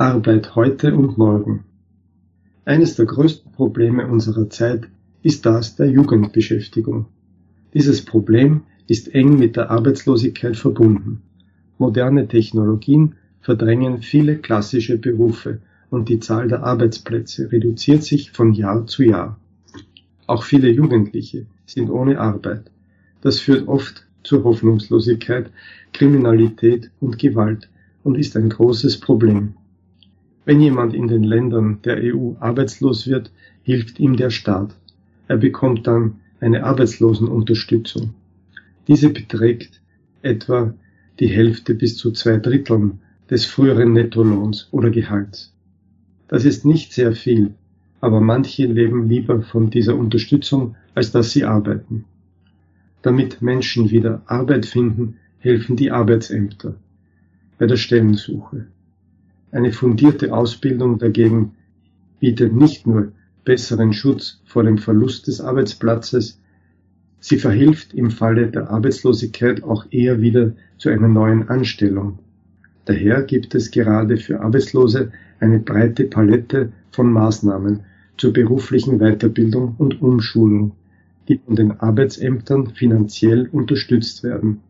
Arbeit heute und morgen. Eines der größten Probleme unserer Zeit ist das der Jugendbeschäftigung. Dieses Problem ist eng mit der Arbeitslosigkeit verbunden. Moderne Technologien verdrängen viele klassische Berufe und die Zahl der Arbeitsplätze reduziert sich von Jahr zu Jahr. Auch viele Jugendliche sind ohne Arbeit. Das führt oft zur Hoffnungslosigkeit, Kriminalität und Gewalt und ist ein großes Problem. Wenn jemand in den Ländern der EU arbeitslos wird, hilft ihm der Staat. Er bekommt dann eine Arbeitslosenunterstützung. Diese beträgt etwa die Hälfte bis zu zwei Dritteln des früheren Nettolohns oder Gehalts. Das ist nicht sehr viel, aber manche leben lieber von dieser Unterstützung, als dass sie arbeiten. Damit Menschen wieder Arbeit finden, helfen die Arbeitsämter bei der Stellensuche. Eine fundierte Ausbildung dagegen bietet nicht nur besseren Schutz vor dem Verlust des Arbeitsplatzes, sie verhilft im Falle der Arbeitslosigkeit auch eher wieder zu einer neuen Anstellung. Daher gibt es gerade für Arbeitslose eine breite Palette von Maßnahmen zur beruflichen Weiterbildung und Umschulung, die von den Arbeitsämtern finanziell unterstützt werden.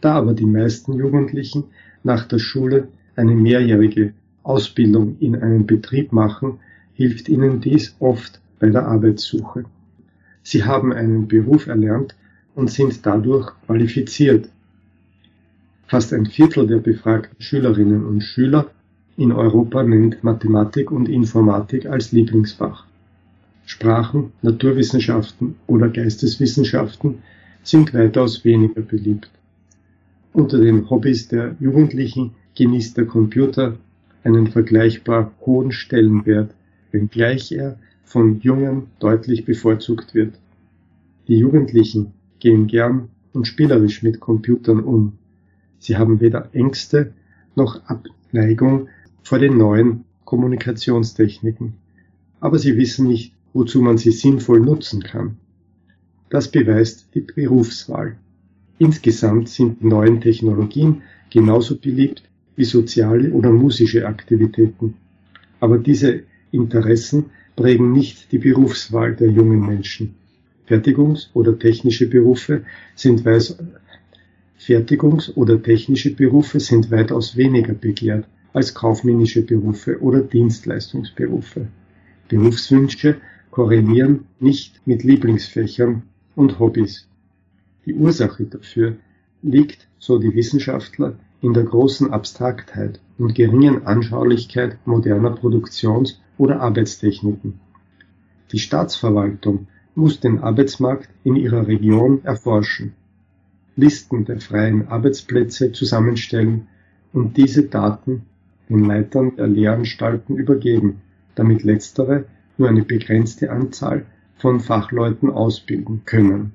Da aber die meisten Jugendlichen nach der Schule eine mehrjährige Ausbildung in einem Betrieb machen, hilft ihnen dies oft bei der Arbeitssuche. Sie haben einen Beruf erlernt und sind dadurch qualifiziert. Fast ein Viertel der befragten Schülerinnen und Schüler in Europa nennt Mathematik und Informatik als Lieblingsfach. Sprachen, Naturwissenschaften oder Geisteswissenschaften sind weitaus weniger beliebt. Unter den Hobbys der Jugendlichen genießt der Computer einen vergleichbar hohen Stellenwert, wenngleich er von Jungen deutlich bevorzugt wird. Die Jugendlichen gehen gern und spielerisch mit Computern um. Sie haben weder Ängste noch Abneigung vor den neuen Kommunikationstechniken, aber sie wissen nicht, wozu man sie sinnvoll nutzen kann. Das beweist die Berufswahl. Insgesamt sind die neuen Technologien genauso beliebt wie soziale oder musische Aktivitäten. Aber diese Interessen prägen nicht die Berufswahl der jungen Menschen. Fertigungs- oder technische Berufe sind weiß Fertigungs- oder technische Berufe sind weitaus weniger begehrt als kaufmännische Berufe oder Dienstleistungsberufe. Berufswünsche korrelieren nicht mit Lieblingsfächern und Hobbys. Die Ursache dafür liegt, so die Wissenschaftler, in der großen Abstraktheit und geringen Anschaulichkeit moderner Produktions- oder Arbeitstechniken. Die Staatsverwaltung muss den Arbeitsmarkt in ihrer Region erforschen, Listen der freien Arbeitsplätze zusammenstellen und diese Daten den Leitern der Lehranstalten übergeben, damit letztere nur eine begrenzte Anzahl von Fachleuten ausbilden können.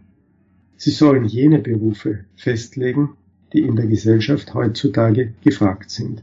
Sie sollen jene Berufe festlegen, die in der Gesellschaft heutzutage gefragt sind.